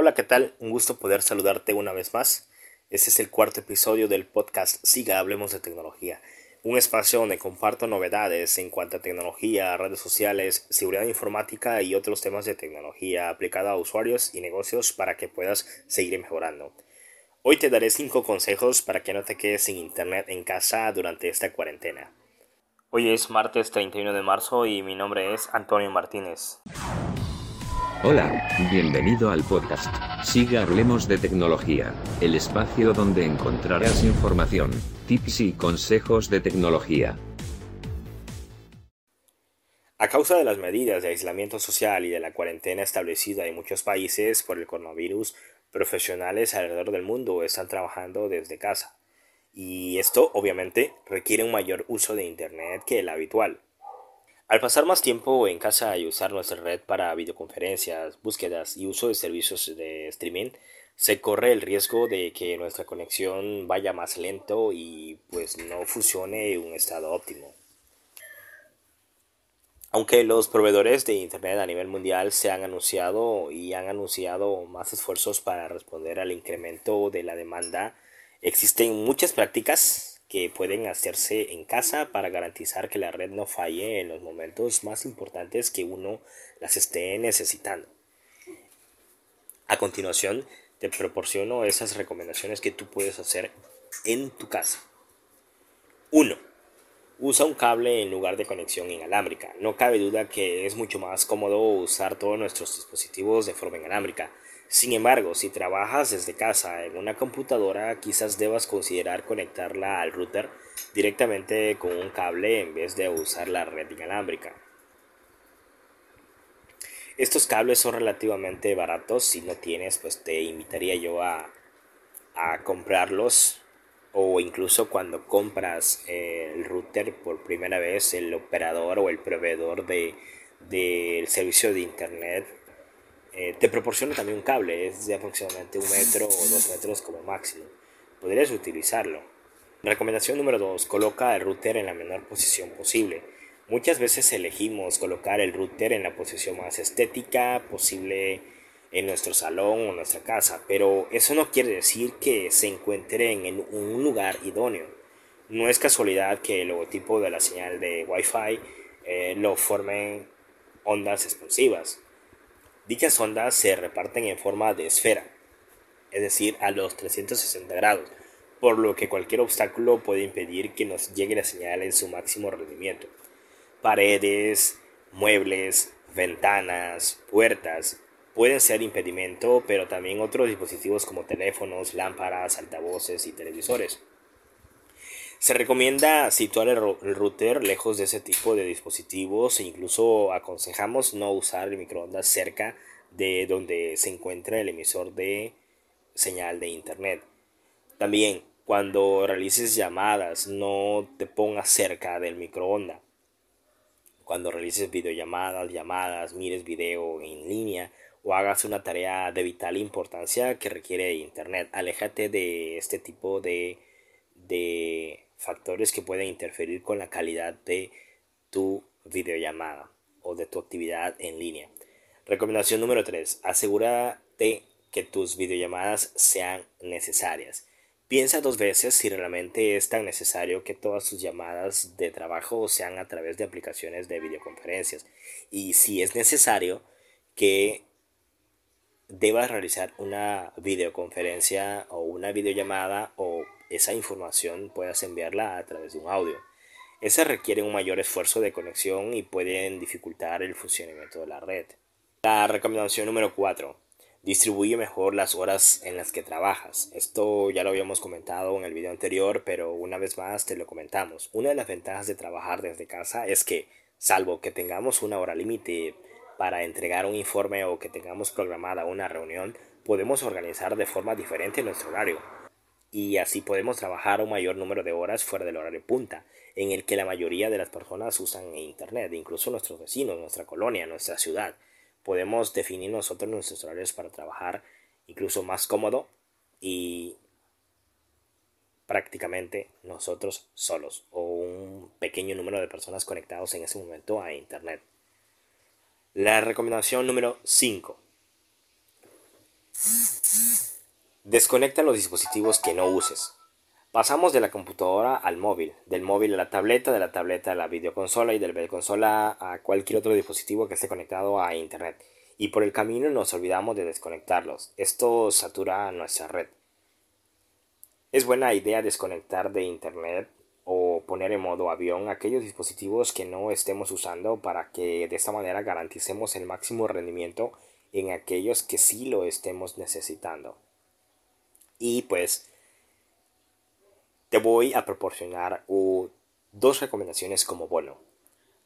Hola, ¿qué tal? Un gusto poder saludarte una vez más. Este es el cuarto episodio del podcast Siga Hablemos de Tecnología, un espacio donde comparto novedades en cuanto a tecnología, redes sociales, seguridad informática y otros temas de tecnología aplicada a usuarios y negocios para que puedas seguir mejorando. Hoy te daré 5 consejos para que no te quedes sin internet en casa durante esta cuarentena. Hoy es martes 31 de marzo y mi nombre es Antonio Martínez. Hola, bienvenido al podcast. Siga Hablemos de Tecnología, el espacio donde encontrarás información, tips y consejos de tecnología. A causa de las medidas de aislamiento social y de la cuarentena establecida en muchos países por el coronavirus, profesionales alrededor del mundo están trabajando desde casa. Y esto obviamente requiere un mayor uso de Internet que el habitual. Al pasar más tiempo en casa y usar nuestra red para videoconferencias, búsquedas y uso de servicios de streaming, se corre el riesgo de que nuestra conexión vaya más lento y pues no funcione en un estado óptimo. Aunque los proveedores de Internet a nivel mundial se han anunciado y han anunciado más esfuerzos para responder al incremento de la demanda Existen muchas prácticas que pueden hacerse en casa para garantizar que la red no falle en los momentos más importantes que uno las esté necesitando. A continuación, te proporciono esas recomendaciones que tú puedes hacer en tu casa. 1. Usa un cable en lugar de conexión inalámbrica. No cabe duda que es mucho más cómodo usar todos nuestros dispositivos de forma inalámbrica sin embargo, si trabajas desde casa en una computadora, quizás debas considerar conectarla al router directamente con un cable en vez de usar la red inalámbrica. Estos cables son relativamente baratos, si no tienes, pues te invitaría yo a, comprarlos o incluso cuando compras el router por primera vez, el operador o el proveedor de, del servicio de internet eh, te proporciona también un cable, es de aproximadamente un metro o dos metros como máximo. Podrías utilizarlo. Recomendación número 2. Coloca el router en la menor posición posible. Muchas veces elegimos colocar el router en la posición más estética posible en nuestro salón o nuestra casa, pero eso no quiere decir que se encuentren en un lugar idóneo. No es casualidad que el logotipo de la señal de Wi-Fi eh, lo formen ondas explosivas. Dichas ondas se reparten en forma de esfera, es decir, a los 360 grados, por lo que cualquier obstáculo puede impedir que nos llegue la señal en su máximo rendimiento. Paredes, muebles, ventanas, puertas pueden ser impedimento, pero también otros dispositivos como teléfonos, lámparas, altavoces y televisores. Se recomienda situar el, router lejos de ese tipo de dispositivos e incluso aconsejamos no usar el microondas cerca de donde se encuentra el emisor de señal de internet. También cuando realices llamadas no te pongas cerca del microondas. Cuando realices videollamadas, llamadas, mires video en línea o hagas una tarea de vital importancia que requiere internet, aléjate de este tipo de, de factores que pueden interferir con la calidad de tu videollamada o de tu actividad en línea. Recomendación número 3. Asegúrate que tus videollamadas sean necesarias. Piensa dos veces si realmente es tan necesario que todas tus llamadas de trabajo sean a través de aplicaciones de videoconferencias y si es necesario que debas realizar una videoconferencia o una videollamada o esa información puedas enviarla a través de un audio. Esas requieren un mayor esfuerzo de conexión y pueden dificultar el funcionamiento de la red. La recomendación número 4. Distribuye mejor las horas en las que trabajas. Esto ya lo habíamos comentado en el video anterior, pero una vez más te lo comentamos. Una de las ventajas de trabajar desde casa es que, salvo que tengamos una hora límite para entregar un informe o que tengamos programada una reunión, podemos organizar de forma diferente nuestro horario y así podemos trabajar un mayor número de horas fuera del horario punta, en el que la mayoría de las personas usan Internet, incluso nuestros vecinos, nuestra colonia, nuestra ciudad. Podemos definir nosotros nuestros horarios para trabajar incluso más cómodo y prácticamente nosotros solos o un pequeño número de personas conectados en ese momento a Internet. La recomendación número 5 Desconecta los dispositivos que no uses. Pasamos de la computadora al móvil, del móvil a la tableta, de la tableta a la videoconsola y de la videoconsola a cualquier otro dispositivo que esté conectado a Internet. Y por el camino nos olvidamos de desconectarlos. Esto satura nuestra red. Es buena idea desconectar de Internet o poner en modo avión aquellos dispositivos que no estemos usando para que de esta manera garanticemos el máximo rendimiento en aquellos que sí lo estemos necesitando. Y pues te voy a proporcionar dos recomendaciones como bono.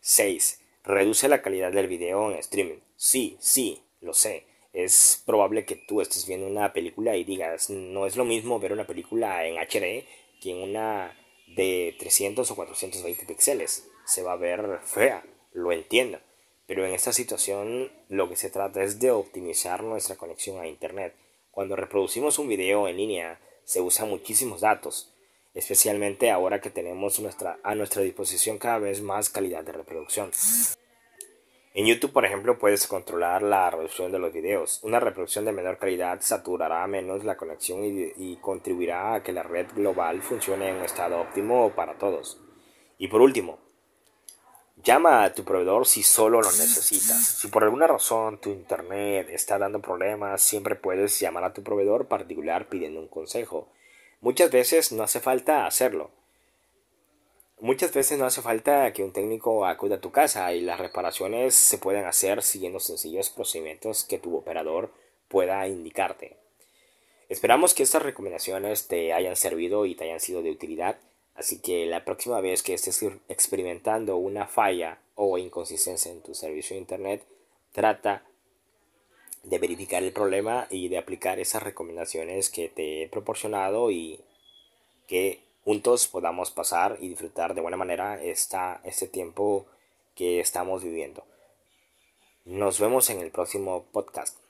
6. Reduce la calidad del video en streaming. Sí, sí, lo sé. Es probable que tú estés viendo una película y digas, no es lo mismo ver una película en HD que en una de 300 o 420 píxeles. Se va a ver fea, lo entiendo. Pero en esta situación lo que se trata es de optimizar nuestra conexión a Internet. Cuando reproducimos un video en línea se usan muchísimos datos, especialmente ahora que tenemos nuestra, a nuestra disposición cada vez más calidad de reproducción. En YouTube, por ejemplo, puedes controlar la reducción de los videos. Una reproducción de menor calidad saturará menos la conexión y, contribuirá a que la red global funcione en un estado óptimo para todos. Y por último, llama a tu proveedor si solo lo necesitas. Si por alguna razón tu internet está dando problemas, siempre puedes llamar a tu proveedor particular pidiendo un consejo. Muchas veces no hace falta hacerlo Muchas veces no hace falta que un técnico acuda a tu casa y las reparaciones se pueden hacer siguiendo sencillos procedimientos que tu operador pueda indicarte. Esperamos que estas recomendaciones te hayan servido y te hayan sido de utilidad, así que la próxima vez que estés experimentando una falla o inconsistencia en tu servicio de internet, trata de verificar el problema y de aplicar esas recomendaciones que te he proporcionado y que juntos podamos pasar y disfrutar de buena manera esta, este tiempo que estamos viviendo. Nos vemos en el próximo podcast.